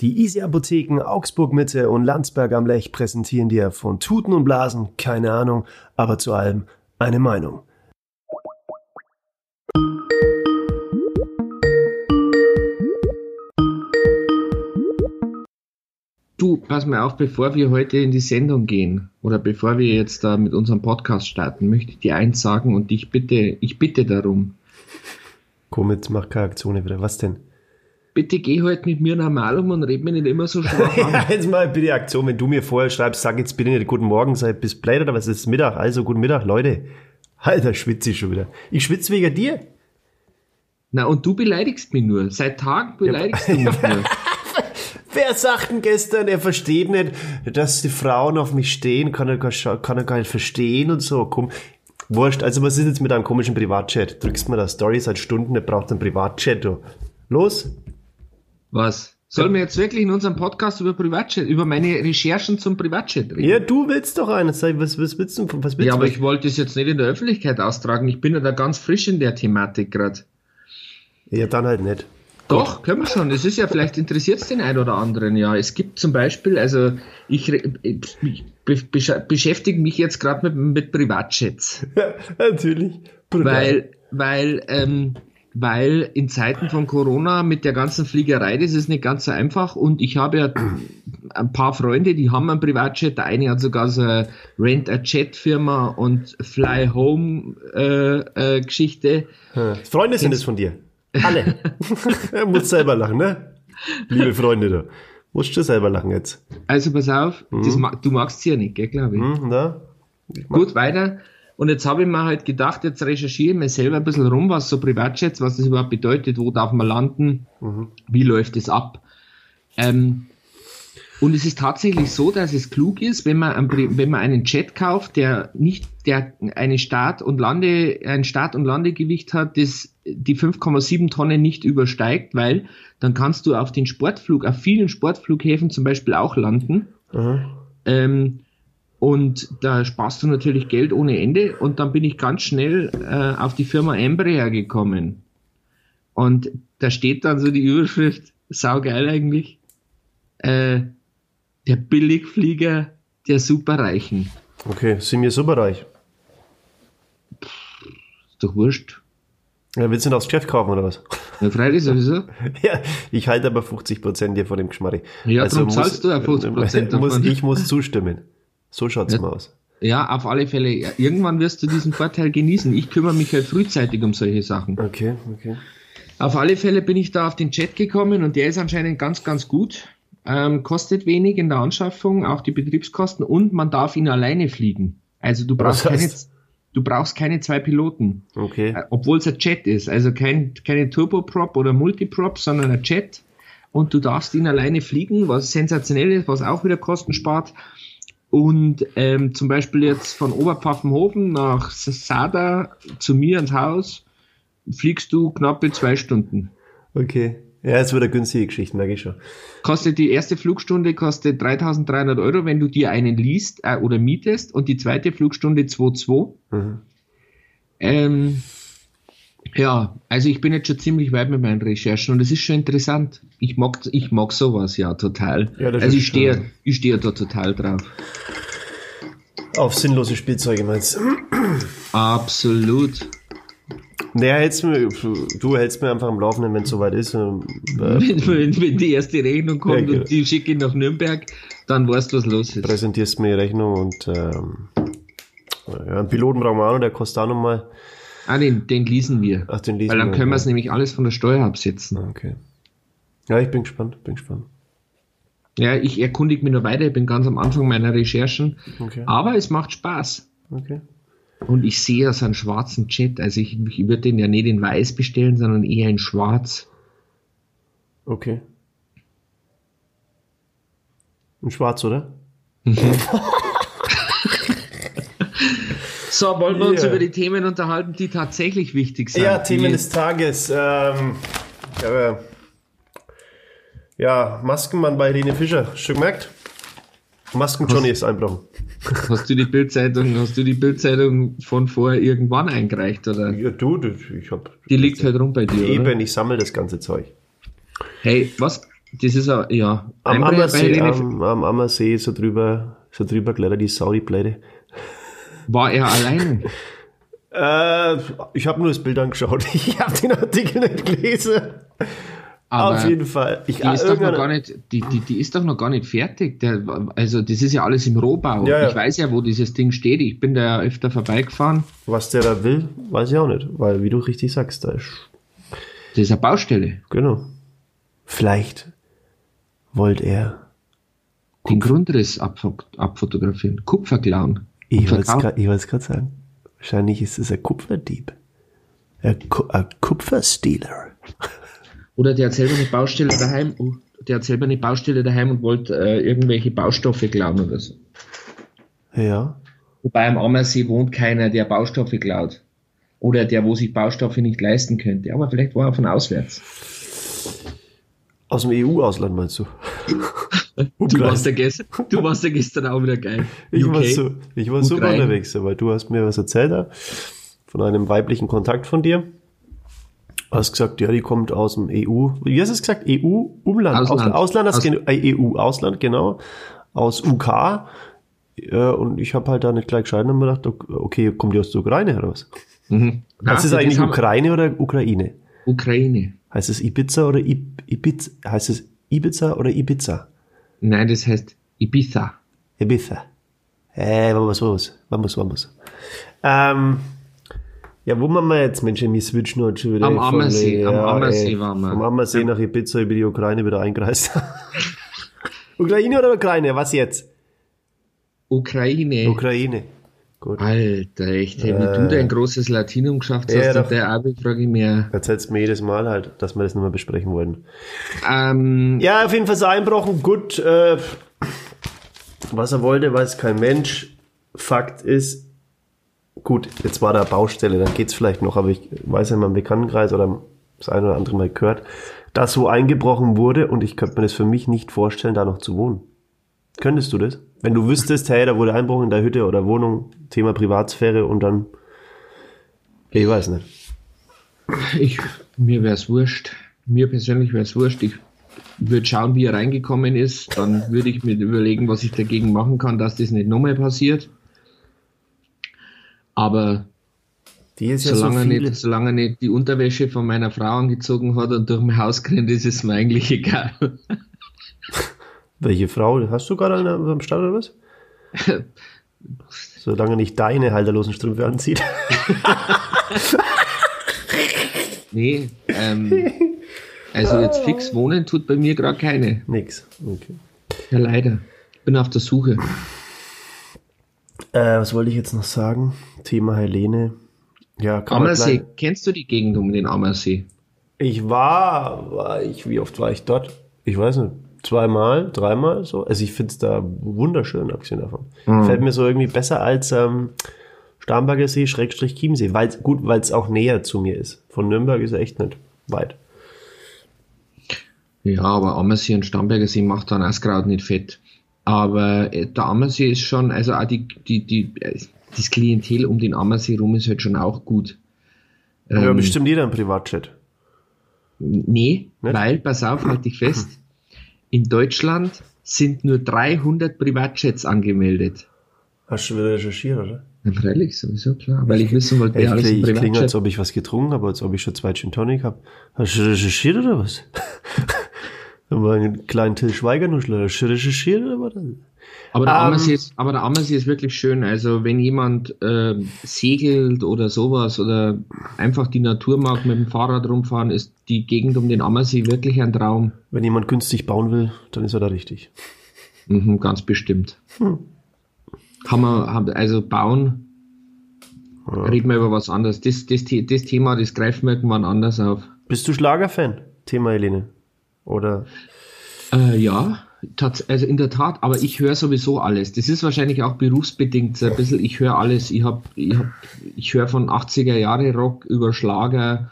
Die Easy Apotheken Augsburg Mitte und Landsberg am Lech präsentieren dir von Tuten und Blasen keine Ahnung, aber zu allem eine Meinung. Du, pass mal auf, bevor wir heute in die Sendung gehen oder bevor wir jetzt da mit unserem Podcast starten, möchte ich dir eins sagen und ich bitte, ich bitte darum. Komm, jetzt mach keine Aktion wieder. Was denn? Bitte geh halt mit mir normal um und red mir nicht immer so schwach an. ja, jetzt mal bitte Aktion. Wenn du mir vorher schreibst, sag jetzt bitte nicht Guten Morgen, sei bis blöd oder was ist Mittag? Also, guten Mittag, Leute. Alter, schwitze ich schon wieder. Ich schwitze wegen dir. Na, und du beleidigst mich nur. Seit Tagen beleidigst ja. du mich nur. Wer sagt denn gestern, er versteht nicht, dass die Frauen auf mich stehen, kann er, gar, kann er gar nicht verstehen und so. Komm, wurscht. Also was ist jetzt mit einem komischen Privatchat? Drückst mir da Story seit Stunden, der braucht einen Privatchat. Du. Los? Was? Sollen wir jetzt wirklich in unserem Podcast über Privatchat, über meine Recherchen zum Privatchat reden? Ja, du willst doch eines. Was, was willst du? Was willst ja, aber ich wollte es jetzt nicht in der Öffentlichkeit austragen. Ich bin ja da ganz frisch in der Thematik gerade. Ja, dann halt nicht. Doch, können wir schon. Es ist ja, vielleicht interessiert es den einen oder anderen ja. Es gibt zum Beispiel, also ich, ich beschäftige mich jetzt gerade mit, mit Privatchats. Ja, natürlich. Weil, weil, ähm, weil in Zeiten von Corona mit der ganzen Fliegerei, das ist nicht ganz so einfach und ich habe ja ein paar Freunde, die haben einen Privatjet, der eine hat sogar so eine Rent-a-Jet-Firma und Fly-Home-Geschichte. Äh, äh, Freunde sind es von dir? Alle. muss selber lachen, ne? Liebe Freunde da. Musst du selber lachen jetzt. Also pass auf, mhm. mag, du magst sie ja nicht, gell, glaube ich. Mhm, na, ich Gut, weiter. Und jetzt habe ich mir halt gedacht, jetzt recherchiere ich mir selber ein bisschen rum, was so Privatjets, was das überhaupt bedeutet, wo darf man landen, mhm. wie läuft es ab. Ähm, und es ist tatsächlich so, dass es klug ist, wenn man, einen, wenn man einen Jet kauft, der nicht, der eine Start- und Lande, ein Start- und Landegewicht hat, das die 5,7 Tonnen nicht übersteigt, weil dann kannst du auf den Sportflug, auf vielen Sportflughäfen zum Beispiel auch landen. Mhm. Ähm, und da sparst du natürlich Geld ohne Ende. Und dann bin ich ganz schnell äh, auf die Firma Embraer gekommen. Und da steht dann so die Überschrift, saugeil eigentlich, äh, der Billigflieger der Superreichen. Okay, sind wir superreich? Pff, ist doch wurscht. Ja, willst du noch aufs Geschäft kaufen oder was? Ja, freilich sowieso. ja, ich halte aber 50 Prozent hier von dem Geschmarri. Ja, also darum zahlst du ja 50 Prozent davon. ich muss zustimmen. So schaut's ja, mal aus. Ja, auf alle Fälle. Irgendwann wirst du diesen Vorteil genießen. Ich kümmere mich halt frühzeitig um solche Sachen. Okay, okay. Auf alle Fälle bin ich da auf den Chat gekommen und der ist anscheinend ganz, ganz gut. Ähm, kostet wenig in der Anschaffung, auch die Betriebskosten und man darf ihn alleine fliegen. Also du brauchst keine, du brauchst keine zwei Piloten. Okay. Äh, Obwohl es ein Jet ist. Also kein, keine Turboprop oder Multiprop, sondern ein Jet. Und du darfst ihn alleine fliegen, was sensationell ist, was auch wieder Kosten spart. Und ähm, zum Beispiel jetzt von Oberpfaffenhofen nach Sada zu mir ins Haus fliegst du knappe zwei Stunden. Okay. Ja, es wird eine günstige Geschichte, merke ich schon. Kostet die erste Flugstunde kostet 3300 Euro, wenn du dir einen liest äh, oder mietest und die zweite Flugstunde 2,2. Mhm. Ähm, ja, also ich bin jetzt schon ziemlich weit mit meinen Recherchen und es ist schon interessant. Ich mag, ich mag sowas ja total. Ja, also ich stehe, ich stehe da total drauf. Auf sinnlose Spielzeuge meinst du? Absolut. Naja, hältst mir, du hältst mir einfach am Laufenden, wenn es soweit ist. Äh, wenn, wenn, die erste Rechnung kommt ja, und die schicke ich nach Nürnberg, dann weißt du, was los ist. Präsentierst mir die Rechnung und ähm, ja, einen Piloten brauchen wir auch noch, der kostet auch nochmal. Ah, den, den leasen wir. Ach, den leasen Weil dann wir, können wir es nämlich alles von der Steuer absetzen. Ah, okay. Ja, ich bin gespannt, bin gespannt. Ja, ich erkundige mich nur weiter, ich bin ganz am Anfang meiner Recherchen. Okay. Aber es macht Spaß. Okay. Und ich sehe so einen schwarzen Jet. Also ich, ich würde den ja nicht in weiß bestellen, sondern eher in schwarz. Okay. In schwarz, oder? so, wollen wir yeah. uns über die Themen unterhalten, die tatsächlich wichtig sind? Ja, Themen des Tages. Ähm, äh, ja, Maskenmann bei Helene Fischer. Schon gemerkt? Masken-Johnny ist einbrochen. Hast du die Bildzeitung, hast du die Bildzeitung von vorher irgendwann eingereicht, oder? Ja, du, ich hab. Die liegt halt rum bei dir. Eben, oder? ich sammle das ganze Zeug. Hey, was, Das ist ja. Am Ammersee, am, am Ammersee so drüber, so drüber klettert die Saudi-Pleite. War er alleine? äh, ich habe nur das Bild angeschaut. Ich habe den Artikel nicht gelesen. Aber Auf jeden Fall. Ich, die, ist doch noch gar nicht, die, die, die ist doch noch gar nicht fertig. Der, also das ist ja alles im Rohbau. Ja, ja. Ich weiß ja, wo dieses Ding steht. Ich bin da ja öfter vorbeigefahren. Was der da will, weiß ich auch nicht. Weil, wie du richtig sagst, da ist... Das ist eine Baustelle. Genau. Vielleicht wollte er... Den Grundriss abfotografieren. Kupfer klauen. Ich wollte es gerade sagen. Wahrscheinlich ist es ein Kupferdieb. Ein, Ku ein Kupferstealer. Oder der hat selber eine Baustelle daheim, oh, der hat selber eine Baustelle daheim und wollte äh, irgendwelche Baustoffe klauen oder so. Ja. Wobei am Ammersee wohnt keiner, der Baustoffe klaut. Oder der, wo sich Baustoffe nicht leisten könnte. Aber vielleicht war er von auswärts. Aus dem EU-Ausland meinst du? Du, warst ja gestern, du warst ja gestern auch wieder geil. Ich UK, war, so, ich war super unterwegs, weil du hast mir was erzählt von einem weiblichen Kontakt von dir. Du hast gesagt, ja, die kommt aus dem EU. Wie hast du es gesagt? EU, Umland, Ausland, Ausland, Aus, äh, EU, Ausland, genau. Aus UK. Und ich habe halt da nicht gleich gescheit und mir gedacht, okay, kommt die aus der Ukraine heraus? Mhm. Heißt es eigentlich Ukraine oder Ukraine? Ukraine. Heißt es Ibiza oder Ibiza? Heißt es Ibiza oder Ibiza? Nein, das heißt Ibiza. Ibiza. Äh, vamos, vamos, vamos, vamos. Ähm, ja, wo waren wir jetzt? Mensch, wir switchen heute schon wieder. Am Ammersee, am Ammersee waren wir. Am Ammersee nach Ibiza über die Ukraine wieder eingereist. Ukraine oder Ukraine? Was jetzt? Ukraine. Ukraine. Gut. Alter, echt, hey, wie äh, du dein großes Latinum geschafft hast, ja, der Abi frage ich mir. Erzählst mir jedes Mal halt, dass wir das nochmal besprechen wollen. Ähm, ja, auf jeden Fall so einbrochen. Gut, äh, was er wollte, weiß kein Mensch. Fakt ist, gut, jetzt war da Baustelle, dann geht's vielleicht noch, aber ich weiß ja in meinem Bekanntenkreis oder das eine oder andere Mal gehört, dass so eingebrochen wurde und ich könnte mir das für mich nicht vorstellen, da noch zu wohnen. Könntest du das? Wenn du wüsstest, hey, da wurde Einbruch in der Hütte oder Wohnung, Thema Privatsphäre und dann, ich weiß nicht. Ich, mir wäre es wurscht. Mir persönlich wäre es wurscht. Ich würde schauen, wie er reingekommen ist. Dann würde ich mir überlegen, was ich dagegen machen kann, dass das nicht nochmal passiert. Aber ja solange, so nicht, solange nicht die Unterwäsche von meiner Frau angezogen hat und durch mein Haus rennt, ist es mir eigentlich egal. Welche Frau? Hast du gerade eine am Start oder was? Solange nicht deine halterlosen Strümpfe anzieht. nee, ähm, also jetzt fix wohnen tut bei mir gerade keine. Nix, okay. Ja, leider. Bin auf der Suche. Äh, was wollte ich jetzt noch sagen? Thema Helene. Ja, Ammersee, kennst du die Gegend um den Ammersee? Ich war, war ich, wie oft war ich dort? Ich weiß nicht, zweimal, dreimal so. Also ich finde es da wunderschön, abgesehen davon. Mhm. Fällt mir so irgendwie besser als ähm, Starnberger See, Schrägstrich Chiemsee. Weil's, gut, weil es auch näher zu mir ist. Von Nürnberg ist er echt nicht weit. Ja, aber Ammersee und Starnberger See macht dann Askraut nicht fett. Aber äh, der Ammersee ist schon, also auch die, die, die, äh, das Klientel um den Ammersee rum ist halt schon auch gut. Ja, ähm, bestimmt jeder ein Privatchat. Nee, Nicht? weil, pass auf, halt dich fest, in Deutschland sind nur 300 Privatchats angemeldet. Hast du wieder recherchiert, oder? Ja, freilich, sowieso klar. Weil ich wissen wollte, wer ich, alles Ich klinge, als ob ich was getrunken habe, als ob ich schon zwei Gin Tonic habe. Hast du recherchiert oder was? War einen kleinen Till Schweiger-Nuschler. Hast du recherchiert oder was? Aber der, um, Ammersee ist, aber der Ammersee ist wirklich schön. Also wenn jemand äh, segelt oder sowas oder einfach die Natur mag, mit dem Fahrrad rumfahren, ist die Gegend um den Ammersee wirklich ein Traum. Wenn jemand günstig bauen will, dann ist er da richtig. Mhm, ganz bestimmt. Hm. Haben wir, also bauen, ja. reden wir über was anderes. Das, das, das Thema, das greifen wir irgendwann anders auf. Bist du Schlagerfan? Thema Helene. Oder? Äh, ja, also in der Tat, aber ich höre sowieso alles. Das ist wahrscheinlich auch berufsbedingt ein bisschen, ich höre alles. Ich, ich, hab, ich höre von 80er Jahre Rock über Schlager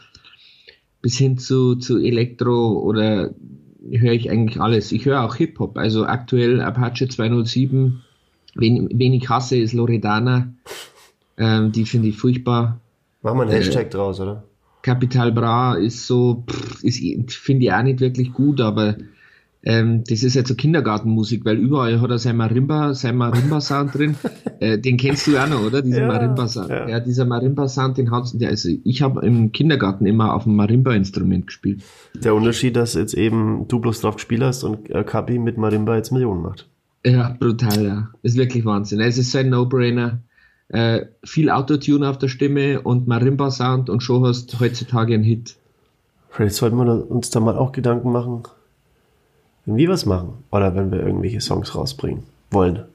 bis hin zu, zu Elektro oder höre ich eigentlich alles. Ich höre auch Hip-Hop, also aktuell Apache 207. Wen, wen ich hasse, ist Loredana. Ähm, die finde ich furchtbar. Machen wir einen Hashtag äh, draus, oder? Capital Bra ist so, finde ich auch nicht wirklich gut, aber ähm, das ist jetzt so Kindergartenmusik, weil überall hat er sein Marimba, sein Marimba-Sound drin. Äh, den kennst du auch noch, oder? Diesen ja, Marimba-Sound. Ja. ja. dieser Marimba-Sound, den hat, also ich habe im Kindergarten immer auf dem Marimba-Instrument gespielt. Der Unterschied, dass jetzt eben du bloß drauf gespielt hast und äh, Kapi mit Marimba jetzt Millionen macht. Ja, brutal, ja. Ist wirklich Wahnsinn. Es ist so ein No-Brainer. Äh, viel Autotune auf der Stimme und Marimba-Sound und schon hast heutzutage einen Hit. Vielleicht sollten wir uns da mal auch Gedanken machen, wenn wir was machen oder wenn wir irgendwelche Songs rausbringen wollen.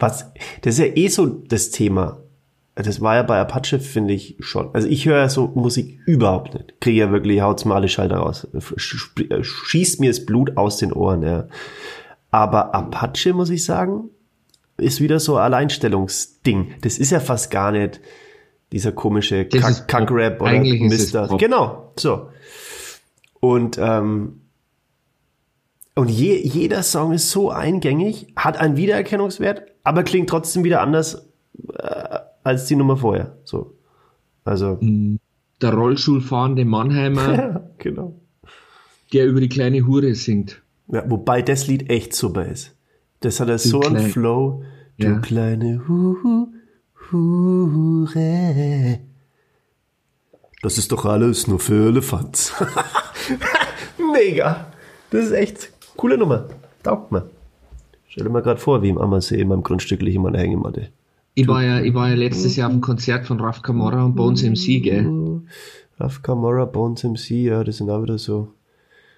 Was, das ist ja eh so das Thema. Das war ja bei Apache, finde ich schon. Also ich höre ja so Musik überhaupt nicht. Kriege ja wirklich, haut's mal alle Schalter raus. Schießt mir das Blut aus den Ohren, ja. Aber Apache, muss ich sagen, ist wieder so Alleinstellungsding. Das ist ja fast gar nicht dieser komische Kack-Rap oder Mister. Genau, so. Und ähm, und je, jeder Song ist so eingängig, hat einen Wiedererkennungswert, aber klingt trotzdem wieder anders äh, als die Nummer vorher. So. Also. Mm, der Rollschulfahrende Mannheimer, genau. der über die kleine Hure singt. Ja, wobei das Lied echt super ist. Das hat er so einen Flow. Ja. Du kleine Hu Hure. Das ist doch alles nur für Elefants. Mega. Das ist echt Coole Nummer. Taugt mir. Stell dir mal gerade vor, wie im Ammersee in meinem Grundstück liege immer eine Hängematte. Ich war, ja, ich war ja letztes Jahr auf dem Konzert von Raf Camorra und Bones MC, gell? Raf Camorra, Bones MC, ja, das sind auch wieder so.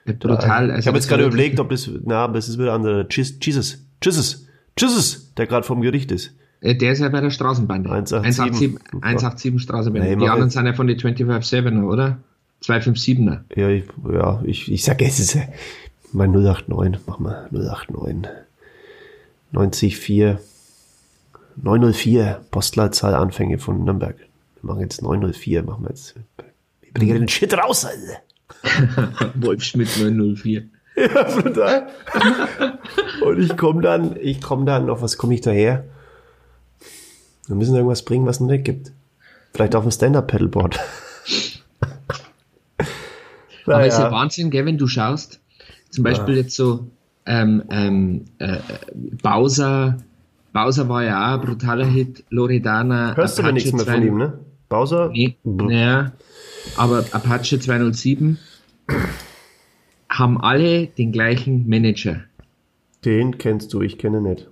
Ja, brutal. Also ich habe jetzt gerade überlegt, ob das, na, aber es ist wieder andere. Jesus, Jesus, Jesus, der gerade vom Gericht ist. Äh, der ist ja bei der Straßenbande. 187, 187 Straßenbande. Nee, die anderen sind ja von den 25-7er, oder? 257er. Ja, ich, ja, ich, ich sag, es ist, mein 089, mach mal 089. 904. 904, Postleitzahl Anfänge von Nürnberg. Wir machen jetzt 904, machen wir jetzt. Wir bringen den Shit raus, Alter. Wolfschmidt 904. Ja, brutal. Und ich komme dann, ich komme dann, auf was komme ich daher? Wir müssen irgendwas bringen, was es noch nicht gibt. Vielleicht auf dem Stand-Up-Pedalboard. Aber ist ja Wahnsinn, gell, wenn du schaust, zum Beispiel ja. jetzt so ähm, ähm, äh, Bowser, Bowser war ja auch ein brutaler Hit, Loredana. Hörst Apache du nichts mehr von ihm, ne? Bowser? Nee, naja, aber Apache 207 haben alle den gleichen Manager. Den kennst du, ich kenne nicht.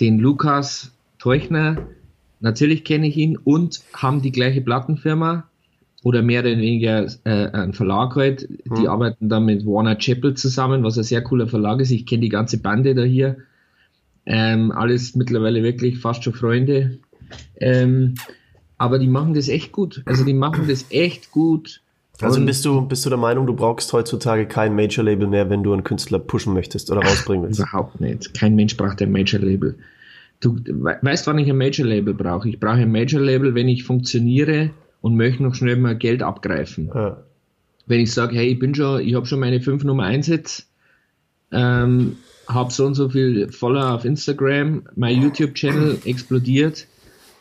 Den Lukas Teuchner, natürlich kenne ich ihn, und haben die gleiche Plattenfirma, oder mehr oder weniger äh, ein Verlag halt. Die hm. arbeiten dann mit Warner Chappell zusammen, was ein sehr cooler Verlag ist. Ich kenne die ganze Bande da hier. Ähm, alles mittlerweile wirklich fast schon Freunde. Ähm, aber die machen das echt gut. Also die machen das echt gut. Also bist du, bist du der Meinung, du brauchst heutzutage kein Major-Label mehr, wenn du einen Künstler pushen möchtest oder rausbringen willst? Überhaupt nicht. Kein Mensch braucht ein Major-Label. Du weißt, wann ich ein Major-Label brauche? Ich brauche ein Major-Label, wenn ich funktioniere und möchte noch schnell mal Geld abgreifen. Ja. Wenn ich sage, hey, ich bin schon, ich habe schon meine fünf Nummer 1 Hits, ähm, habe so und so viel Follower auf Instagram, mein YouTube-Channel explodiert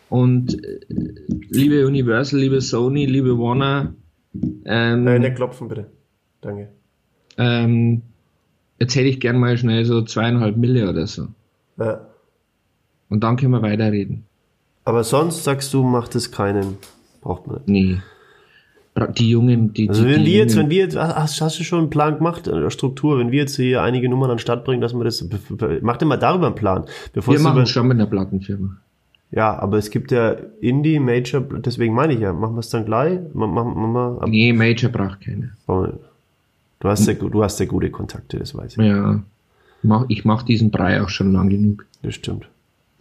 und äh, liebe Universal, liebe Sony, liebe Warner, ähm, Nein, nicht klopfen bitte. Danke. Ähm, jetzt hätte ich gern mal schnell so zweieinhalb Mille oder so. Ja. Und dann können wir weiterreden. Aber sonst sagst du, macht es keinen Braucht man nicht. Nee. Die Jungen, die. Also wenn die wir jetzt, wenn wir jetzt, hast, hast, du schon einen Plan gemacht, eine Struktur, wenn wir jetzt hier einige Nummern an den Start bringen, dass man das, mach dir mal darüber einen Plan. Bevor wir machen es schon mit einer Plattenfirma. Ja, aber es gibt ja Indie, Major, deswegen meine ich ja, machen wir es dann gleich? Mach, mach, mach, nee, Major braucht keine. Du hast, ja, du hast ja gute Kontakte, das weiß ich. Ja, ich mache diesen Brei auch schon lang genug. Das stimmt.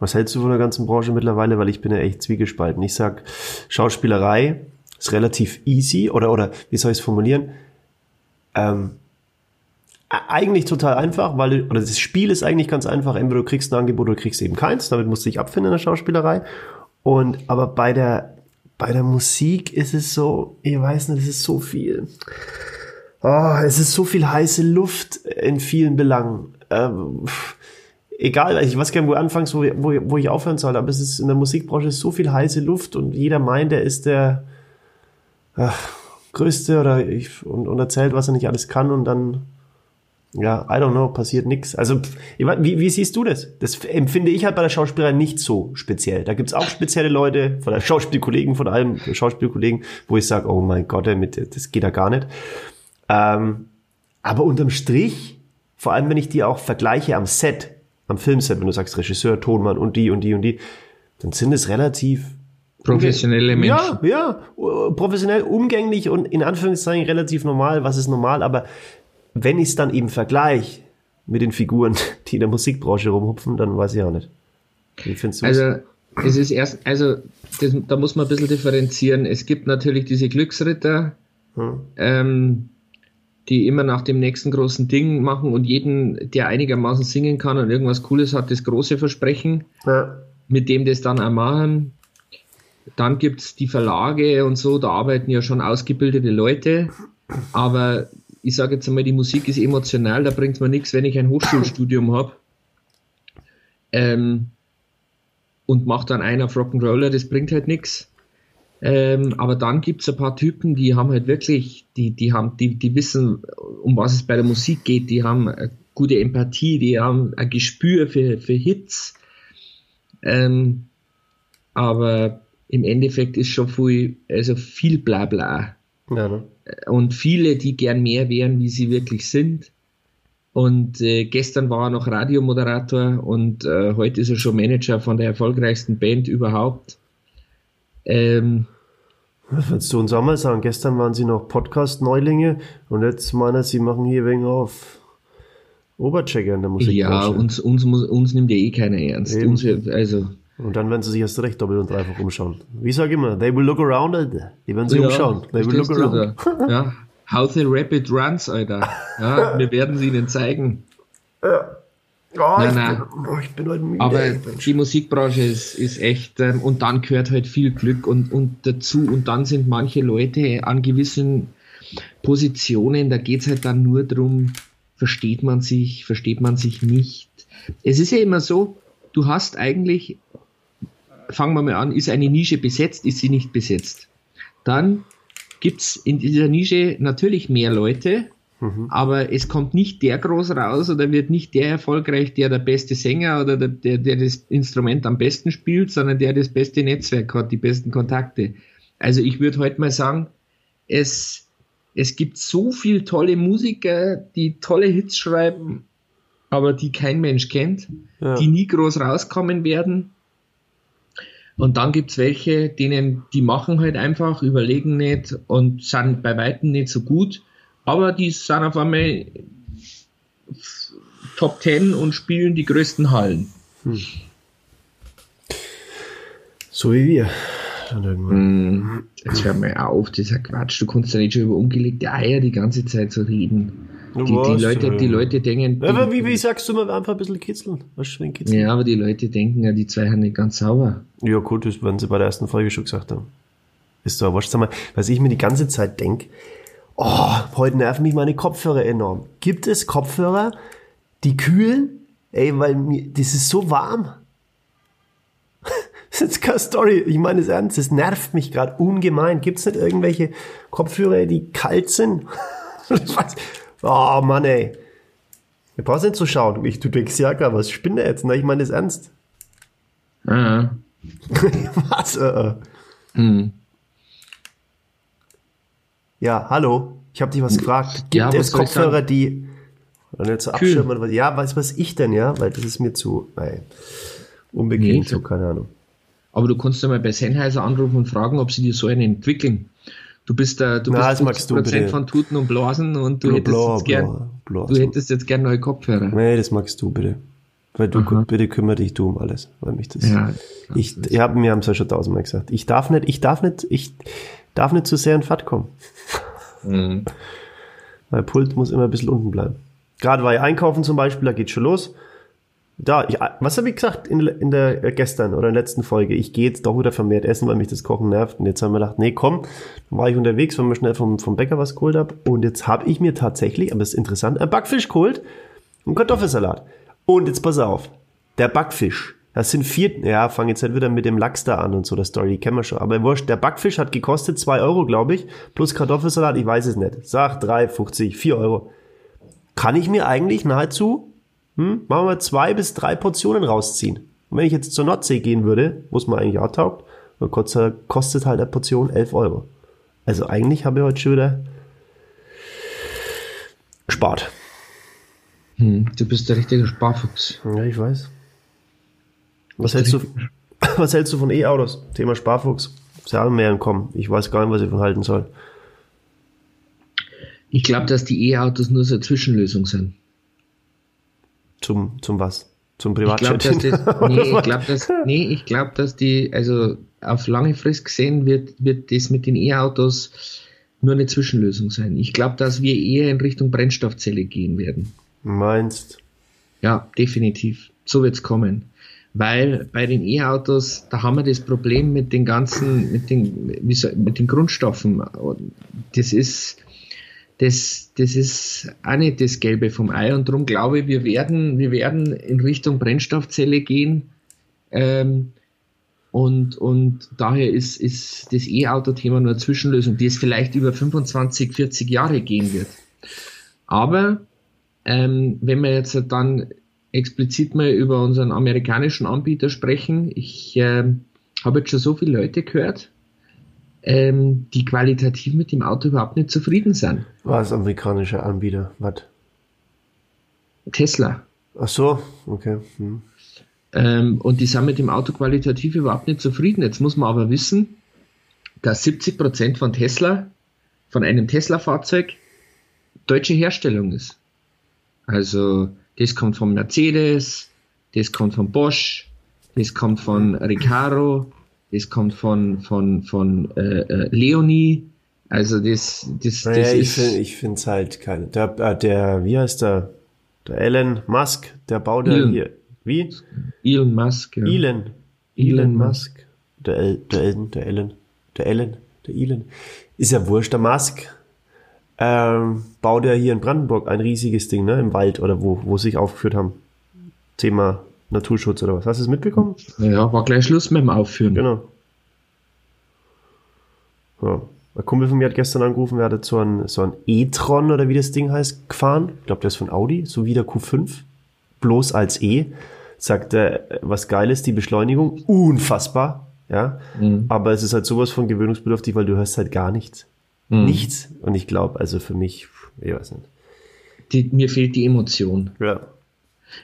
Was hältst du von der ganzen Branche mittlerweile? Weil ich bin ja echt zwiegespalten. Ich sag, Schauspielerei ist relativ easy oder, oder wie soll ich es formulieren? Ähm, eigentlich total einfach, weil, oder das Spiel ist eigentlich ganz einfach. Entweder du kriegst ein Angebot oder du kriegst eben keins. Damit musst du dich abfinden in der Schauspielerei. Und, aber bei der, bei der Musik ist es so, ich weiß nicht, es ist so viel. Oh, es ist so viel heiße Luft in vielen Belangen. Ähm, egal, ich weiß gar nicht, wo du anfängst, wo, wo, wo ich aufhören soll, aber es ist in der Musikbranche so viel heiße Luft und jeder meint, er ist der ach, Größte oder ich, und, und erzählt, was er nicht alles kann und dann ja, I don't know, passiert nichts. Also, wie, wie siehst du das? Das empfinde ich halt bei der Schauspielerei nicht so speziell. Da gibt's auch spezielle Leute, von der Schauspielkollegen, von allem Schauspielkollegen, wo ich sage, oh mein Gott, das geht ja gar nicht. Ähm, aber unterm Strich, vor allem wenn ich die auch vergleiche am Set, am Filmset, wenn du sagst Regisseur, Tonmann und die und die und die, dann sind es relativ professionelle Menschen. Ja, ja, professionell, umgänglich und in Anführungszeichen relativ normal. Was ist normal? Aber wenn ich es dann eben vergleiche mit den Figuren, die in der Musikbranche rumhupfen, dann weiß ich auch nicht. Wie findest du Also, es ist erst, also, das, da muss man ein bisschen differenzieren. Es gibt natürlich diese Glücksritter, hm. ähm, die immer nach dem nächsten großen Ding machen und jeden, der einigermaßen singen kann und irgendwas Cooles hat, das große Versprechen, ja. mit dem das dann auch machen. Dann gibt es die Verlage und so, da arbeiten ja schon ausgebildete Leute, aber ich sage jetzt einmal, die Musik ist emotional, da bringt es mir nichts, wenn ich ein Hochschulstudium habe ähm, und mache dann einen auf Rock'n'Roller, das bringt halt nichts. Ähm, aber dann gibt es ein paar Typen, die haben halt wirklich, die, die haben, die, die wissen, um was es bei der Musik geht, die haben eine gute Empathie, die haben ein Gespür für, für Hits. Ähm, aber im Endeffekt ist schon viel, also viel Blabla. Ja, ne? Und viele, die gern mehr wären, wie sie wirklich sind. Und äh, gestern war er noch Radiomoderator und äh, heute ist er schon Manager von der erfolgreichsten Band überhaupt. Ähm, Was würdest du uns auch mal sagen? Gestern waren sie noch Podcast-Neulinge und jetzt meinen sie machen hier wegen auf Oberchecker in der Musik. Ja, uns, uns, uns nimmt ja eh keiner ernst. Uns, also und dann werden sie sich erst recht doppelt und dreifach umschauen. Wie sage ich immer, they will look around, Alter. Die werden sich ja, umschauen. They will look around. Ja. How the Rapid Runs, Alter. Ja, wir werden sie ihnen zeigen. Ja. Oh, nein, ich, nein. Bin, oh, ich bin heute müde. Aber die Musikbranche ist, ist echt, ähm, und dann gehört halt viel Glück und, und dazu. Und dann sind manche Leute an gewissen Positionen, da geht es halt dann nur darum, versteht man sich, versteht man sich nicht. Es ist ja immer so, du hast eigentlich fangen wir mal an, ist eine Nische besetzt, ist sie nicht besetzt? Dann gibt es in dieser Nische natürlich mehr Leute, mhm. aber es kommt nicht der groß raus oder wird nicht der erfolgreich, der der beste Sänger oder der, der, der das Instrument am besten spielt, sondern der das beste Netzwerk hat, die besten Kontakte. Also ich würde heute mal sagen, es, es gibt so viele tolle Musiker, die tolle Hits schreiben, aber die kein Mensch kennt, ja. die nie groß rauskommen werden und dann gibt es welche, denen, die machen halt einfach, überlegen nicht und sind bei Weitem nicht so gut, aber die sind auf einmal Top 10 und spielen die größten Hallen. Hm. So wie wir. Hm. Jetzt hör mal auf, dieser Quatsch. Du kannst ja nicht schon über ungelegte Eier die ganze Zeit so reden. Die, die, Leute, die Leute denken. Aber wie, wie sagst du mal einfach ein bisschen kitzeln? Was kitzeln? Ja, aber die Leute denken ja, die zwei haben nicht ganz sauber. Ja, gut, das werden sie bei der ersten Folge schon gesagt haben. Ist wurscht. Sag mal, was ich mir die ganze Zeit denke, oh, heute nerven mich meine Kopfhörer enorm. Gibt es Kopfhörer, die kühlen? Ey, weil mir, das ist so warm. das ist jetzt keine Story. Ich meine es ernst, das nervt mich gerade ungemein. Gibt es nicht irgendwelche Kopfhörer, die kalt sind? Oh Mann, ey. Du brauchst nicht zu schauen. Ich, du denkst, ja klar, was spinne jetzt? Na, ich meine das ernst. Ah. was? Äh, äh. Hm. Ja, hallo. Ich habe dich was gefragt. Gibt ja, es Kopfhörer, die und jetzt so abschirmen oder was? Ja, was was ich denn, ja? Weil das ist mir zu nein, unbequem, nee, so, keine Ahnung. Aber du kannst ja mal bei Sennheiser anrufen und fragen, ob sie dir so einen entwickeln. Du bist da, du Na, bist 50% von Tuten und Blasen und du, bla, hättest, bla, jetzt gern, bla, du hättest jetzt gern neue Kopfhörer. Nee, das magst du bitte. Weil du, Aha. bitte kümmere dich du um alles, weil mich das, ja, ich, ja, mir haben es ja schon tausendmal gesagt. Ich darf nicht, ich darf nicht, ich darf nicht zu sehr in Fahrt kommen. Mhm. Mein Pult muss immer ein bisschen unten bleiben. Gerade war ich einkaufen zum Beispiel, da geht schon los da, ich, was habe ich gesagt in, in der äh, gestern oder in der letzten Folge? Ich gehe jetzt doch wieder vermehrt essen, weil mich das Kochen nervt. Und jetzt haben wir gedacht, nee, komm, war ich unterwegs, weil wir schnell vom, vom Bäcker was geholt habe. Und jetzt habe ich mir tatsächlich, aber das ist interessant, ein Backfisch geholt und Kartoffelsalat. Und jetzt pass auf, der Backfisch, das sind vier, ja, fange jetzt halt wieder mit dem Lachs da an und so, der Story, die kennen wir schon. Aber wurscht, der Backfisch hat gekostet zwei Euro, glaube ich, plus Kartoffelsalat, ich weiß es nicht. Sag 3,50, 4 Euro. kann ich mir eigentlich nahezu, hm, machen wir zwei bis drei Portionen rausziehen. Und wenn ich jetzt zur Nordsee gehen würde, wo es mir eigentlich auch taugt, kostet halt eine Portion 11 Euro. Also eigentlich habe ich heute schon wieder gespart. Hm, du bist der richtige Sparfuchs. Ja, ich weiß. Was hältst du, was hältst du von E-Autos? Thema Sparfuchs. Auch mehr Kommen. Ich weiß gar nicht, was ich von halten soll. Ich glaube, dass die E-Autos nur so eine Zwischenlösung sind. Zum, zum was? Zum Privatchat? Ich glaub, das, nee, ich glaube, dass, nee, ich glaub, dass die, also auf lange Frist gesehen wird, wird das mit den E-Autos nur eine Zwischenlösung sein. Ich glaube, dass wir eher in Richtung Brennstoffzelle gehen werden. Meinst? Ja, definitiv. So wird's kommen. Weil bei den E-Autos, da haben wir das Problem mit den ganzen, mit den, mit den Grundstoffen. Das ist, das, das ist auch nicht das Gelbe vom Ei und darum glaube ich, wir werden, wir werden in Richtung Brennstoffzelle gehen. Ähm, und, und daher ist, ist das E-Auto-Thema nur eine Zwischenlösung, die es vielleicht über 25, 40 Jahre gehen wird. Aber ähm, wenn wir jetzt dann explizit mal über unseren amerikanischen Anbieter sprechen, ich äh, habe jetzt schon so viele Leute gehört, ähm, die qualitativ mit dem Auto überhaupt nicht zufrieden sind. Was amerikanischer Anbieter? Was? Tesla. Ach so, okay. Hm. Ähm, und die sind mit dem Auto qualitativ überhaupt nicht zufrieden. Jetzt muss man aber wissen, dass 70 Prozent von Tesla, von einem Tesla-Fahrzeug, deutsche Herstellung ist. Also, das kommt von Mercedes, das kommt von Bosch, das kommt von Recaro, das kommt von, von, von äh, äh Leonie. Also das, das, naja, das ist. Ich finde es halt keine. Der, äh, der, wie heißt der? Der Elon Musk, der baut ja hier. Wie? Elon Musk, ja. Elon. Elon Musk. Der, El, der Elon, der Elon. Der Elon, der Elon. Ist ja wurscht, der Musk. Ähm, baut er hier in Brandenburg ein riesiges Ding, ne? Im Wald oder wo, wo sie sich aufgeführt haben. Thema Naturschutz oder was. Hast du es mitbekommen? Ja, war gleich Schluss mit dem Aufführen. Genau. Ja. Ein Kumpel von mir hat gestern angerufen, er hat so ein, so ein e-tron oder wie das Ding heißt, gefahren. Ich glaube, der ist von Audi, so wie der Q5. Bloß als E. Sagt er, was geil ist, die Beschleunigung, unfassbar. Ja. Mhm. Aber es ist halt sowas von gewöhnungsbedürftig, weil du hörst halt gar nichts. Mhm. Nichts. Und ich glaube, also für mich, ich weiß nicht. Die, mir fehlt die Emotion. Ja.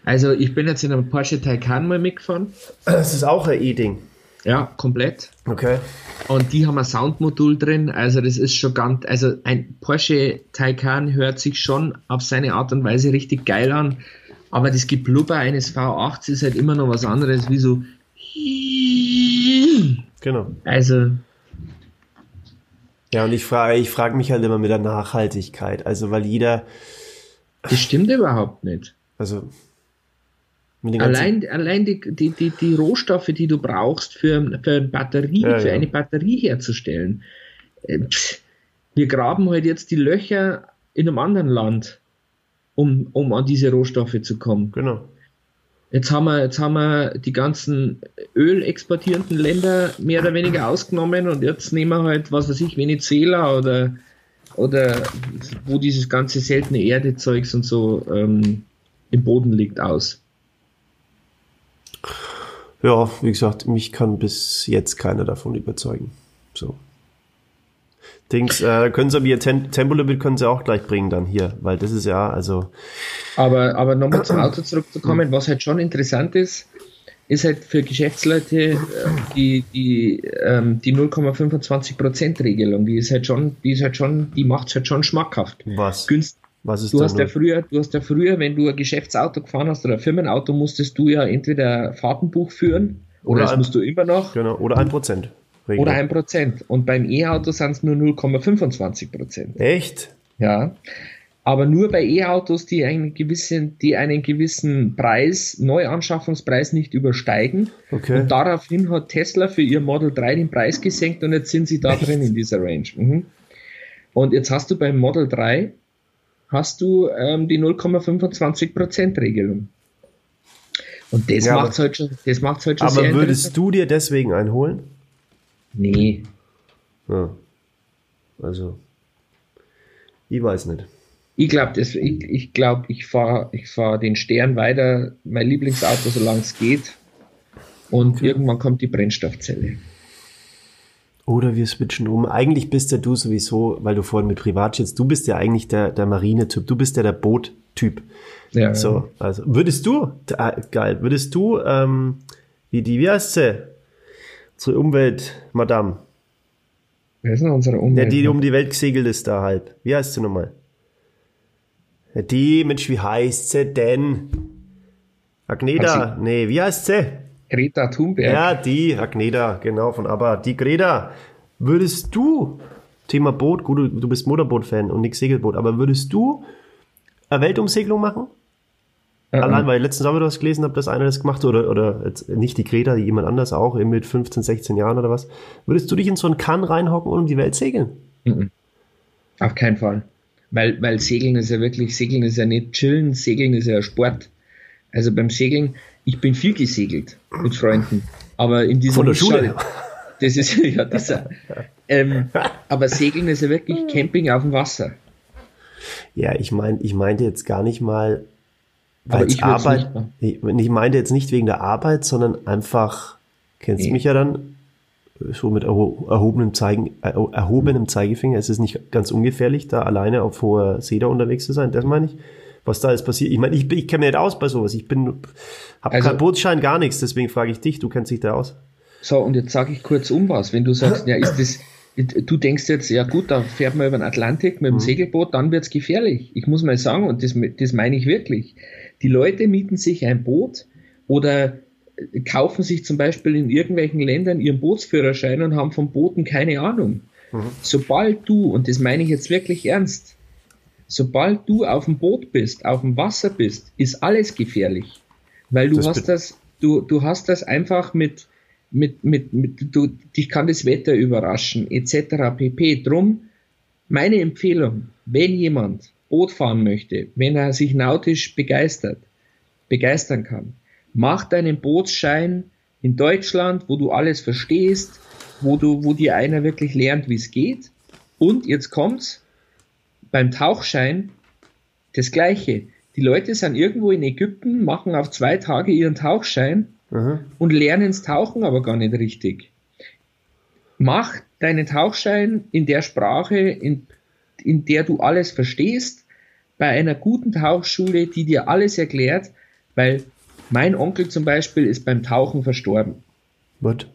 Also ich bin jetzt in einem Porsche Taycan mal mitgefahren. Das ist auch ein E-Ding. Ja, komplett. Okay. Und die haben ein Soundmodul drin, also das ist schon ganz, also ein Porsche Taycan hört sich schon auf seine Art und Weise richtig geil an, aber das Geblubber eines V8 ist halt immer noch was anderes wie so. Genau. Also. Ja, und ich frage, ich frage mich halt immer mit der Nachhaltigkeit, also weil jeder. Das stimmt überhaupt nicht. Also Allein, allein die, die, die, die, Rohstoffe, die du brauchst für, für, eine, Batterie, ja, für ja. eine Batterie herzustellen. Äh, wir graben halt jetzt die Löcher in einem anderen Land, um, um an diese Rohstoffe zu kommen. Genau. Jetzt haben, wir, jetzt haben wir die ganzen ölexportierenden Länder mehr oder weniger ausgenommen und jetzt nehmen wir halt, was weiß ich, Venezuela oder, oder wo dieses ganze seltene Erdezeugs und so ähm, im Boden liegt aus. Ja, wie gesagt, mich kann bis jetzt keiner davon überzeugen. So. Dings, äh, können sie aber ihr Tem Tempolimit können sie auch gleich bringen dann hier, weil das ist ja, also. Aber, aber nochmal zum Auto zurückzukommen, was halt schon interessant ist, ist halt für Geschäftsleute äh, die, die, ähm, die 0,25% Regelung, die ist halt schon, die ist halt schon, die macht halt schon schmackhaft. Was? Günst, was ist du hast ja früher, du hast ja früher, wenn du ein Geschäftsauto gefahren hast oder ein Firmenauto, musstest du ja entweder Fahrtenbuch führen oder, oder das ein, musst du immer noch. Genau, oder ein Prozent. Oder ein Prozent. Und beim E-Auto sind es nur 0,25 Prozent. Echt? Ja. Aber nur bei E-Autos, die einen gewissen, die einen gewissen Preis, Neuanschaffungspreis nicht übersteigen. Okay. Und daraufhin hat Tesla für ihr Model 3 den Preis gesenkt und jetzt sind sie da Echt? drin in dieser Range. Mhm. Und jetzt hast du beim Model 3 hast du ähm, die 0,25% Regelung. Und das ja, macht es halt schon, das macht's halt schon Aber würdest du dir deswegen einholen? Nee. Ja. Also, ich weiß nicht. Ich glaube, ich, ich, glaub, ich fahre ich fahr den Stern weiter, mein Lieblingsauto, solange es geht. Und okay. irgendwann kommt die Brennstoffzelle. Oder wir switchen um. Eigentlich bist ja du sowieso, weil du vorhin mit Privatjets, du bist ja eigentlich der, der Marine-Typ, du bist ja der Boot-Typ. Ja, so, also würdest du, äh, geil, würdest du, ähm, wie die, wie heißt sie? Unsere Umwelt, Madame. Wer ist denn unsere Umwelt? Ja, die um die Welt gesegelt ist da halt. Wie heißt sie nochmal? Ja, die, Mensch, wie heißt sie denn? Agneta, nee, wie heißt sie? Greta Thunberg. Ja, die, Agneta, genau, von ABBA. Die Greta, würdest du, Thema Boot, gut, du, bist Motorboot-Fan und nicht Segelboot, aber würdest du eine Weltumsegelung machen? Ja, Allein, weil letzten Sommer du was gelesen habe, dass einer das gemacht hat, oder, oder nicht die Greta, jemand anders auch, mit 15, 16 Jahren oder was. Würdest du dich in so einen Kahn reinhocken und um die Welt segeln? Mhm. Auf keinen Fall. Weil, weil Segeln ist ja wirklich, Segeln ist ja nicht chillen, Segeln ist ja Sport. Also beim Segeln, ich bin viel gesegelt mit Freunden. Aber in diesem Von der Schule. Das ist ja das. Ähm, aber Segeln ist ja wirklich Camping auf dem Wasser. Ja, ich meine, ich meinte jetzt gar nicht mal, weil ich Arbeit. Ich, ich meinte jetzt nicht wegen der Arbeit, sondern einfach, kennst nee. du mich ja dann, so mit erhobenem, Zeigen, erhobenem Zeigefinger. Es ist nicht ganz ungefährlich, da alleine auf hoher See da unterwegs zu sein. Das meine ich was da ist passiert. Ich meine, ich, ich kenne mich nicht aus bei sowas. Ich bin, habe also, keinen Bootsschein, gar nichts. Deswegen frage ich dich. Du kennst dich da aus. So, und jetzt sage ich kurz um was. Wenn du sagst, ja, ist das, du denkst jetzt, ja gut, da fährt man über den Atlantik mit dem mhm. Segelboot, dann wird's gefährlich. Ich muss mal sagen, und das, das meine ich wirklich. Die Leute mieten sich ein Boot oder kaufen sich zum Beispiel in irgendwelchen Ländern ihren Bootsführerschein und haben von Booten keine Ahnung. Mhm. Sobald du, und das meine ich jetzt wirklich ernst, sobald du auf dem Boot bist, auf dem Wasser bist, ist alles gefährlich. Weil du das hast das, du, du hast das einfach mit, mit, mit, mit, du, dich kann das Wetter überraschen, etc. pp. Drum, meine Empfehlung, wenn jemand Boot fahren möchte, wenn er sich nautisch begeistert, begeistern kann, mach deinen Bootsschein in Deutschland, wo du alles verstehst, wo du, wo dir einer wirklich lernt, wie es geht. Und jetzt kommt's, beim Tauchschein das Gleiche. Die Leute sind irgendwo in Ägypten, machen auf zwei Tage ihren Tauchschein mhm. und lernen ins Tauchen aber gar nicht richtig. Mach deinen Tauchschein in der Sprache, in, in der du alles verstehst, bei einer guten Tauchschule, die dir alles erklärt, weil mein Onkel zum Beispiel ist beim Tauchen verstorben. What?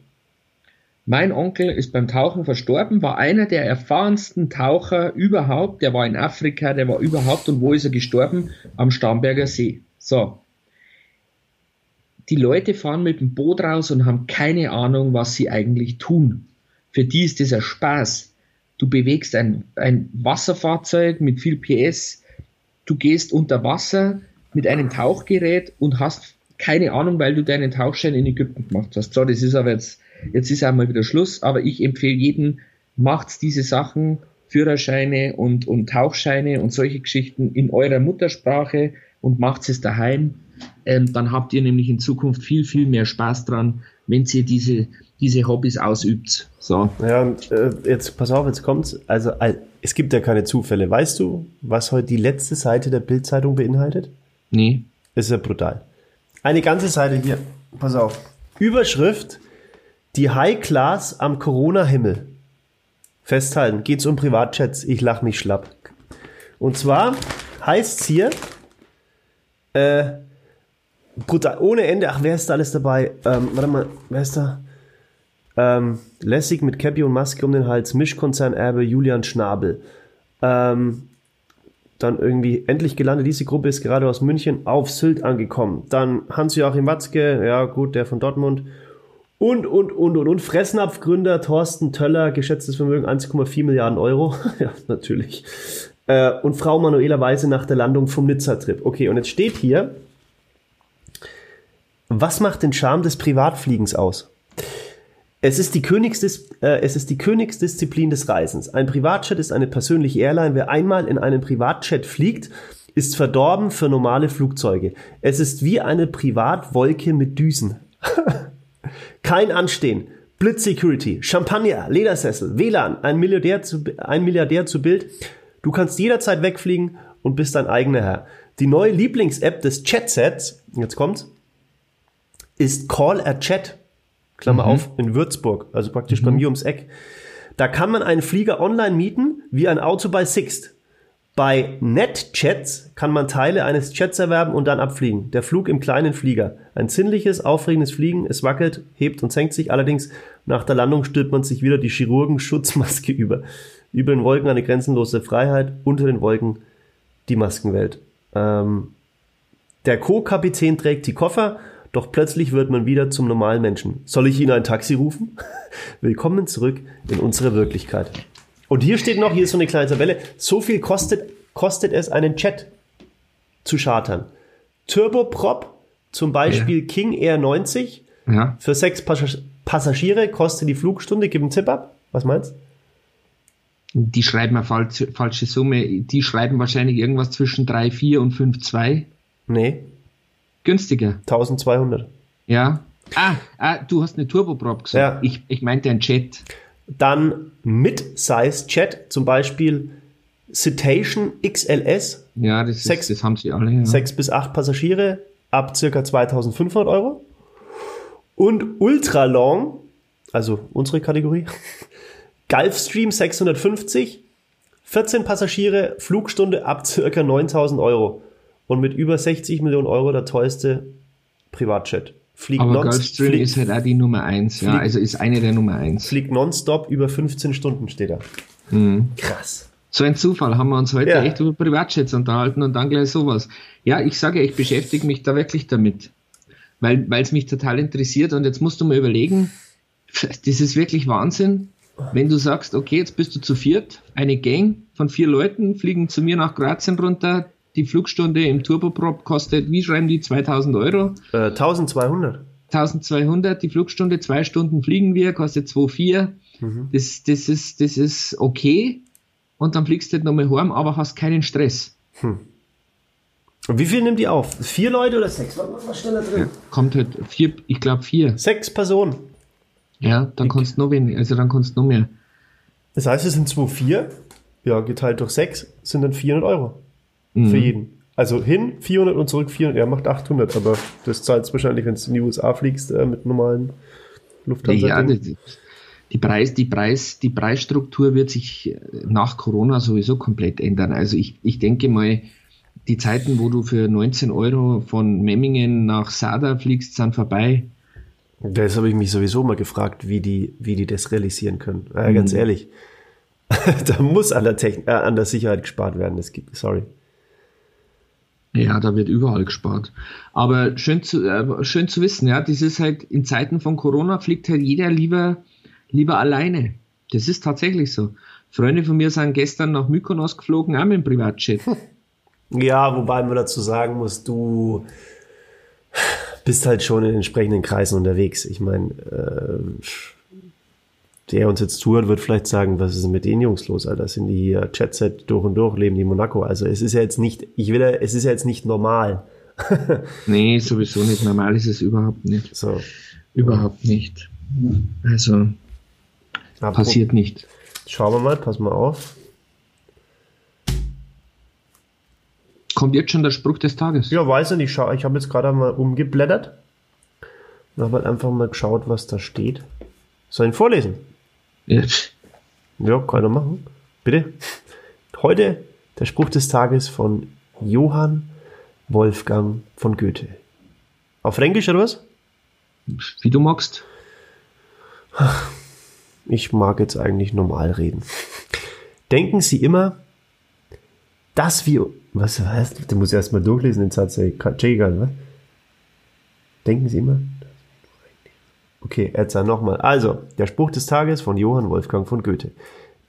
Mein Onkel ist beim Tauchen verstorben, war einer der erfahrensten Taucher überhaupt. Der war in Afrika, der war überhaupt. Und wo ist er gestorben? Am Starnberger See. So. Die Leute fahren mit dem Boot raus und haben keine Ahnung, was sie eigentlich tun. Für die ist das ein Spaß. Du bewegst ein, ein Wasserfahrzeug mit viel PS. Du gehst unter Wasser mit einem Tauchgerät und hast keine Ahnung, weil du deinen Tauchschein in Ägypten gemacht hast. So, das ist aber jetzt Jetzt ist einmal wieder Schluss, aber ich empfehle jedem, macht diese Sachen, Führerscheine und, und Tauchscheine und solche Geschichten in eurer Muttersprache und macht es daheim. Ähm, dann habt ihr nämlich in Zukunft viel, viel mehr Spaß dran, wenn ihr diese, diese Hobbys ausübt. So. Ja, äh, jetzt pass auf, jetzt kommt's. Also, es gibt ja keine Zufälle. Weißt du, was heute die letzte Seite der Bildzeitung beinhaltet? Nee. Das ist ja brutal. Eine ganze Seite hier. Pass auf. Überschrift: die High Class am Corona-Himmel. Festhalten, geht's um Privatchats, ich lach mich schlapp. Und zwar heißt's hier, äh, brutal, ohne Ende, ach, wer ist da alles dabei? Ähm, warte mal, wer ist da? Ähm, lässig mit Cappy und Maske um den Hals, Mischkonzernerbe Julian Schnabel. Ähm, dann irgendwie endlich gelandet. Diese Gruppe ist gerade aus München auf Sylt angekommen. Dann Hans-Joachim Watzke, ja gut, der von Dortmund. Und, und, und, und, und. Fressnapf-Gründer Thorsten Töller, geschätztes Vermögen 1,4 Milliarden Euro. ja, natürlich. Äh, und Frau Manuela Weise nach der Landung vom Nizza-Trip. Okay, und jetzt steht hier, was macht den Charme des Privatfliegens aus? Es ist, die Königsdis äh, es ist die Königsdisziplin des Reisens. Ein Privatjet ist eine persönliche Airline. Wer einmal in einem Privatjet fliegt, ist verdorben für normale Flugzeuge. Es ist wie eine Privatwolke mit Düsen. Kein Anstehen. Blitz Security, Champagner, Ledersessel, WLAN, ein Milliardär zu, ein Milliardär zu Bild. Du kannst jederzeit wegfliegen und bist dein eigener Herr. Die neue Lieblings-App des Chat-Sets, jetzt kommt's, ist Call a Chat. Klammer mhm. auf, in Würzburg, also praktisch mhm. bei mir ums Eck. Da kann man einen Flieger online mieten, wie ein Auto bei Sixt. Bei NetChats kann man Teile eines Chats erwerben und dann abfliegen. Der Flug im kleinen Flieger. Ein ziemliches, aufregendes Fliegen. Es wackelt, hebt und senkt sich. Allerdings nach der Landung stülpt man sich wieder die Chirurgen-Schutzmaske über. Über den Wolken eine grenzenlose Freiheit, unter den Wolken die Maskenwelt. Ähm, der Co-Kapitän trägt die Koffer, doch plötzlich wird man wieder zum normalen Menschen. Soll ich Ihnen ein Taxi rufen? Willkommen zurück in unsere Wirklichkeit. Und hier steht noch, hier ist so eine kleine Tabelle, so viel kostet, kostet es, einen Chat zu chartern. Turboprop, zum Beispiel ja. King Air 90, ja. für sechs Passagiere kostet die Flugstunde, gib einen Tipp ab. Was meinst du? Die schreiben eine falsche, falsche Summe. Die schreiben wahrscheinlich irgendwas zwischen 3,4 und 5,2. Nee. Günstiger. 1200. Ja. Ah, ah du hast eine Turboprop gesagt. Ja. Ich, ich meinte ein Chat. Dann Mid-Size Chat, zum Beispiel Citation XLS. Ja, das, sechs, ist, das haben sie alle. Ja. Sechs bis acht Passagiere ab circa 2500 Euro. Und Ultra Long, also unsere Kategorie, Gulfstream 650, 14 Passagiere, Flugstunde ab circa 9000 Euro. Und mit über 60 Millionen Euro der teuerste Privatjet. Fliegt Aber Gulfstream fliegt, ist halt auch die Nummer 1, ja, also ist eine der Nummer 1. Fliegt nonstop über 15 Stunden, steht da. Mhm. Krass. So ein Zufall, haben wir uns heute ja. echt über Privatjets unterhalten und dann gleich sowas. Ja, ich sage, ich beschäftige mich da wirklich damit, weil es mich total interessiert und jetzt musst du mal überlegen, das ist wirklich Wahnsinn, wenn du sagst, okay, jetzt bist du zu viert, eine Gang von vier Leuten fliegen zu mir nach Kroatien runter, die Flugstunde im Turboprop kostet, wie schreiben die, 2000 Euro? Äh, 1200. 1200, die Flugstunde, zwei Stunden fliegen wir, kostet 2,4. Mhm. Das, das, ist, das ist okay. Und dann fliegst du halt nochmal heim, aber hast keinen Stress. Hm. Und wie viel nimmt die auf? Vier Leute oder sechs? Was da drin? Ja, kommt halt vier, ich glaube vier. Sechs Personen. Ja, dann kannst du noch weniger, also dann kannst du noch mehr. Das heißt, es sind 2,4, ja, geteilt durch 6 sind dann 400 Euro. Mhm. Für jeden. Also hin 400 und zurück 400. Er macht 800, aber das zahlt es wahrscheinlich, wenn du in die USA fliegst äh, mit normalen Lufthansa. Ja, die, die, Preis, die, Preis, die Preisstruktur wird sich äh, nach Corona sowieso komplett ändern. Also ich, ich denke mal, die Zeiten, wo du für 19 Euro von Memmingen nach Sada fliegst, sind vorbei. Das habe ich mich sowieso mal gefragt, wie die, wie die das realisieren können. Äh, ganz mhm. ehrlich. da muss an der, Techn äh, an der Sicherheit gespart werden. Das gibt, sorry. Ja, da wird überall gespart. Aber schön zu, äh, schön zu wissen, ja, das ist halt in Zeiten von Corona fliegt halt jeder lieber, lieber alleine. Das ist tatsächlich so. Freunde von mir sind gestern nach Mykonos geflogen, auch mit dem Privatjet. Ja, wobei man dazu sagen muss, du bist halt schon in entsprechenden Kreisen unterwegs. Ich meine, äh, der uns jetzt zuhört, wird vielleicht sagen, was ist denn mit den Jungs los, Alter? Sind die hier Chatset durch und durch, leben die Monaco? Also es ist ja jetzt nicht, ich will, es ist ja jetzt nicht normal. nee, sowieso nicht. Normal ist es überhaupt nicht. So. Überhaupt nicht. Also Aber passiert nicht. Schauen wir mal, pass mal auf. Kommt jetzt schon der Spruch des Tages? Ja, weiß ich nicht. Ich habe jetzt gerade mal umgeblättert und habe halt einfach mal geschaut, was da steht. Soll ich ihn vorlesen? Ja. Kann er machen. Bitte. Heute der Spruch des Tages von Johann Wolfgang von Goethe. Auf Fränkisch oder was? Wie du magst. Ich mag jetzt eigentlich normal reden. Denken Sie immer, dass wir. Was heißt? Du musst erst mal durchlesen, den Satz. Check egal, was? Denken Sie immer, Okay, erzähl nochmal. Also, der Spruch des Tages von Johann Wolfgang von Goethe.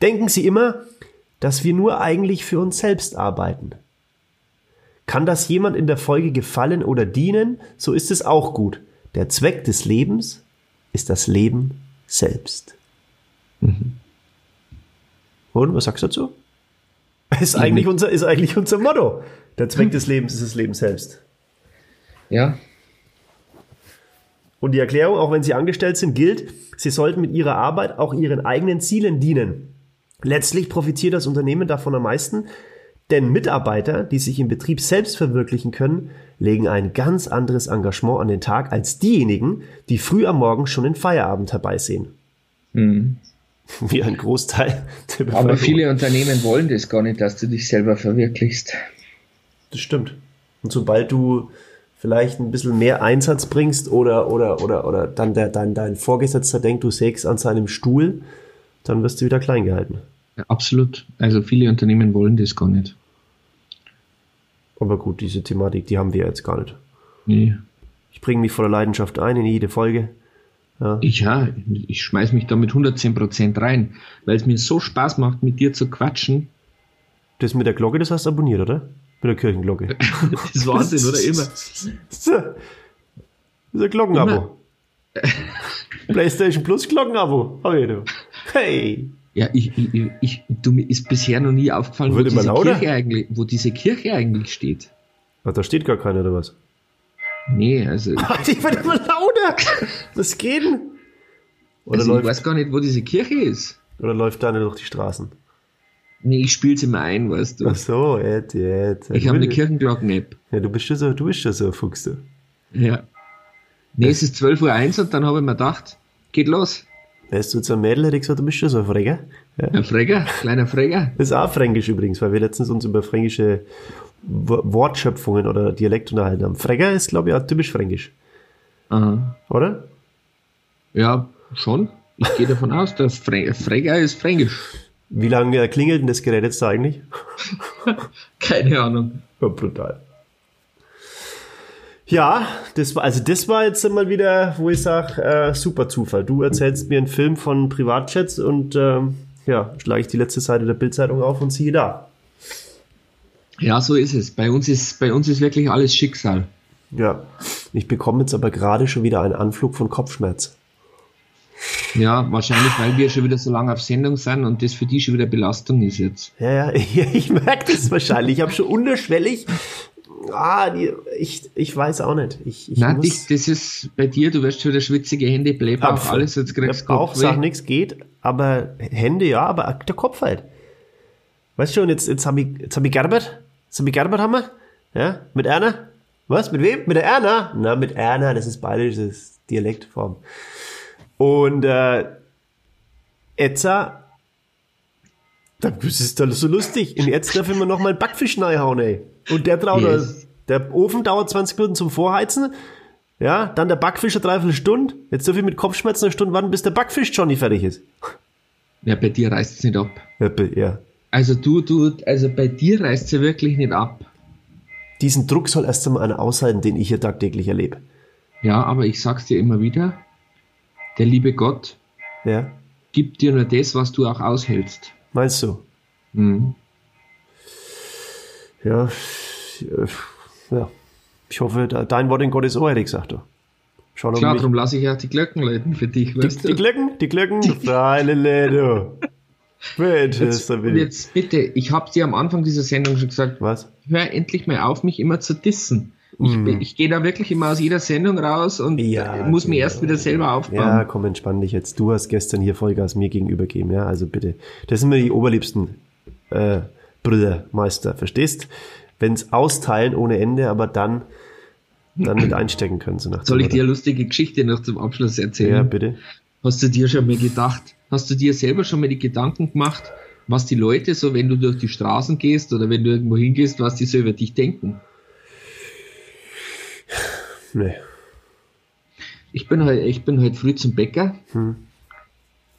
Denken Sie immer, dass wir nur eigentlich für uns selbst arbeiten. Kann das jemand in der Folge gefallen oder dienen, so ist es auch gut. Der Zweck des Lebens ist das Leben selbst. Mhm. Und was sagst du dazu? Ist eigentlich, unser, ist eigentlich unser Motto. Der Zweck des Lebens ist das Leben selbst. Ja, und die Erklärung, auch wenn Sie angestellt sind, gilt, Sie sollten mit Ihrer Arbeit auch Ihren eigenen Zielen dienen. Letztlich profitiert das Unternehmen davon am meisten, Denn Mitarbeiter, die sich im Betrieb selbst verwirklichen können, legen ein ganz anderes Engagement an den Tag als diejenigen, die früh am Morgen schon den Feierabend herbeisehen. Mhm. Wie ein Großteil der Aber viele Unternehmen wollen das gar nicht, dass du dich selber verwirklichst. Das stimmt. Und sobald du vielleicht ein bisschen mehr Einsatz bringst oder, oder, oder, oder dann der, dein, dein Vorgesetzter denkt, du sägst an seinem Stuhl, dann wirst du wieder klein gehalten. Ja, absolut. Also viele Unternehmen wollen das gar nicht. Aber gut, diese Thematik, die haben wir jetzt gar nicht. Nee. Ich bringe mich voller Leidenschaft ein in jede Folge. Ja, ich, ja, ich schmeiß mich da mit 110% rein, weil es mir so Spaß macht, mit dir zu quatschen. Das mit der Glocke, das hast du abonniert, oder? Mit der Kirchenglocke. das ist Wahnsinn, oder? Immer. Das ist ein Glockenabo. PlayStation Plus Glockenabo. Hab ich du. Hey. Ja, ich, ich, ich, du, mir ist bisher noch nie aufgefallen, wo diese, Kirche eigentlich, wo diese Kirche eigentlich steht. Ach, da steht gar keine, oder was? Nee, also. die wird immer lauter! Was geht denn? Oder also läuft, ich weiß gar nicht, wo diese Kirche ist. Oder läuft da nicht durch die Straßen? Nee, ich spiel's immer ein, weißt du. Ach so, jetzt, jetzt. Ich habe eine Kirchenglocken-App. Ja, du bist schon so, du bist schon so ein Fuchs, du. Ja. Nee, es ist 12.01 Uhr und dann habe ich mir gedacht, geht los. Weißt du, zu einem Mädel hätte ich gesagt, du bist schon so ein Freger. Ja. Ein Freger, kleiner Freger. Das ist auch fränkisch übrigens, weil wir letztens uns über fränkische Wortschöpfungen oder Dialekt unterhalten haben. Freger ist, glaube ich, auch typisch fränkisch. Aha. Oder? Ja, schon. Ich gehe davon aus, der Fre Freger ist fränkisch. Wie lange klingelt denn das Gerät jetzt eigentlich? Keine Ahnung. Ja, brutal. Ja, das war, also das war jetzt mal wieder, wo ich sage, äh, super Zufall. Du erzählst mir einen Film von Privatchats und ähm, ja, schlage ich die letzte Seite der Bildzeitung auf und siehe da. Ja, so ist es. Bei uns ist, bei uns ist wirklich alles Schicksal. Ja, ich bekomme jetzt aber gerade schon wieder einen Anflug von Kopfschmerz. Ja, wahrscheinlich, weil wir schon wieder so lange auf Sendung sind und das für die schon wieder Belastung ist jetzt. Ja, ja, ich merke das wahrscheinlich. Ich habe schon unterschwellig. Ah, die, ich, ich weiß auch nicht. Ich, ich Nein, dich, das ist bei dir, du wirst schon wieder schwitzige Hände, Blähbauch, alles, jetzt kriegst du Bauch sagt nichts geht, aber Hände ja, aber der Kopf halt. Weißt du schon, jetzt, jetzt habe ich, jetzt hab ich Gerbert, jetzt habe ich Gerbert haben wir, ja, mit Erna. Was, mit wem? Mit der Erna? Na, mit Erna, das ist bayerisch, das ist Dialektform. Und äh, Etza, das ist doch so lustig. Und jetzt darf ich mir noch mal einen Backfisch reinhauen, ey. Und der dauert, yes. der Ofen dauert 20 Minuten zum Vorheizen. Ja, dann der Backfisch eine Dreiviertelstunde. Jetzt darf ich mit Kopfschmerzen eine Stunde warten, bis der Backfisch Johnny fertig ist. Ja, bei dir reißt es nicht ab. Ja, ja. Also du, du, also bei dir reißt es ja wirklich nicht ab. Diesen Druck soll erst einmal einer aushalten, den ich hier tagtäglich erlebe. Ja, aber ich sag's dir immer wieder, der liebe Gott ja. gibt dir nur das, was du auch aushältst. Meinst du? Mhm. Ja, ja. Ich hoffe, dein Wort in Gottes Ohr, hätte ich gesagt. Schau Klar, darum lasse ich ja die Glocken läuten für dich, weißt die, du? Die Glocken, die Glocken, Freile du. Bitte, jetzt, jetzt bitte, ich habe dir am Anfang dieser Sendung schon gesagt, was? Hör endlich mal auf, mich immer zu dissen. Ich, mm. ich gehe da wirklich immer aus jeder Sendung raus und ja, muss mir erst wieder selber aufbauen. Ja, komm, entspann dich jetzt. Du hast gestern hier Vollgas mir gegenüber gegeben, ja, also bitte. Das sind mir die oberliebsten äh, Brüder, Meister, verstehst? Wenn's austeilen ohne Ende, aber dann dann mit einstecken können. So nach Soll ich dir eine lustige Geschichte noch zum Abschluss erzählen? Ja, bitte. Hast du dir schon mal gedacht, hast du dir selber schon mal die Gedanken gemacht, was die Leute so, wenn du durch die Straßen gehst oder wenn du irgendwo hingehst, was die so über dich denken? Nee. Ich bin halt, ich bin halt früh zum Bäcker hm.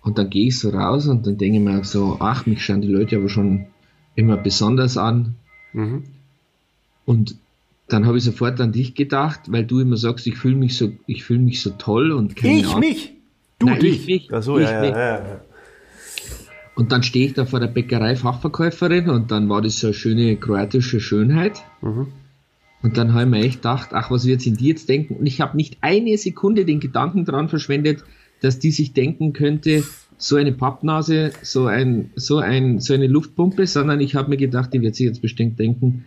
und dann gehe ich so raus und dann denke ich mir so, ach, mich schauen die Leute aber schon immer besonders an. Mhm. Und dann habe ich sofort an dich gedacht, weil du immer sagst, ich fühle mich so, ich fühle mich so toll und keine Ich Art. mich? Du Nein, dich? Ich mich. Ach so, ich ja, ja, ja, ja. Und dann stehe ich da vor der Bäckerei Fachverkäuferin und dann war das so eine schöne kroatische Schönheit. Mhm. Und dann habe ich mir echt gedacht, ach, was wird in die jetzt denken? Und ich habe nicht eine Sekunde den Gedanken daran verschwendet, dass die sich denken könnte, so eine Pappnase, so ein, so ein, so eine Luftpumpe, sondern ich habe mir gedacht, die wird sich jetzt bestimmt denken,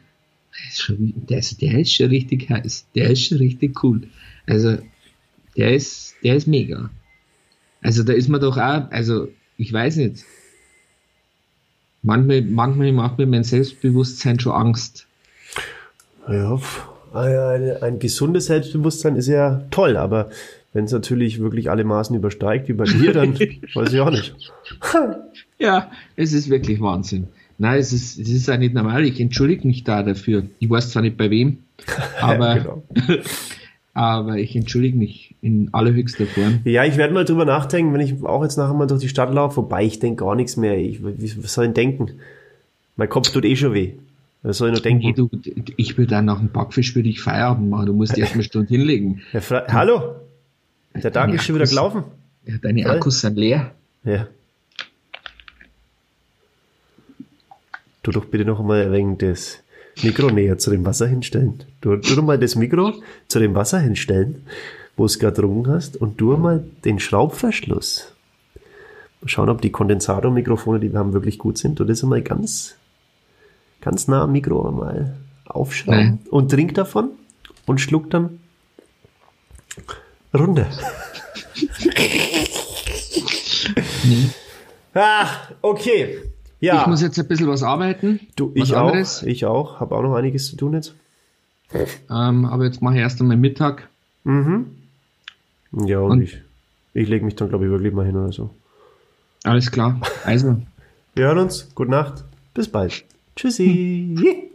der ist, schon, der, ist, der ist schon richtig heiß, der ist schon richtig cool. Also, der ist, der ist mega. Also, da ist man doch auch, also, ich weiß nicht. Manchmal, manchmal macht mir mein Selbstbewusstsein schon Angst. Ja, ein, ein gesundes Selbstbewusstsein ist ja toll, aber wenn es natürlich wirklich alle Maßen übersteigt, wie bei dir, dann weiß ich auch nicht. ja, es ist wirklich Wahnsinn. Nein, es ist, es ist auch nicht normal. Ich entschuldige mich da dafür. Ich weiß zwar nicht bei wem, aber, genau. aber ich entschuldige mich in allerhöchster Form. Ja, ich werde mal drüber nachdenken, wenn ich auch jetzt nachher mal durch die Stadt laufe, wobei ich denke gar nichts mehr. Ich, was soll ich denken? Mein Kopf tut eh schon weh. Was soll ich noch denken? Nee, du, ich würde dann nach dem Backfisch würde ich Feierabend machen. Du musst erst eine Stunde hinlegen. Ja, Hallo? Der Tag ist schon wieder gelaufen. Ja, deine Toll. Akkus sind leer. Ja. Du doch bitte noch mal wegen das Mikro näher zu dem Wasser hinstellen. Du, du doch mal das Mikro zu dem Wasser hinstellen, wo es gerade drungen hast, und du mal den Schraubverschluss. Mal schauen, ob die Kondensatormikrofone, die wir haben, wirklich gut sind. Und das einmal ganz, ganz nah am Mikro mal aufschrauben Nein. und trink davon und schluck dann runter. nee. Ah, okay. Ja. Ich muss jetzt ein bisschen was arbeiten. Du, was ich anderes. auch. Ich auch. Habe auch noch einiges zu tun jetzt. Ähm, aber jetzt mache ich erst einmal Mittag. Mhm. Ja, und, und ich, ich lege mich dann, glaube ich, wirklich mal hin oder so. Alles klar. Also. Wir hören uns. Gute Nacht. Bis bald. Tschüssi.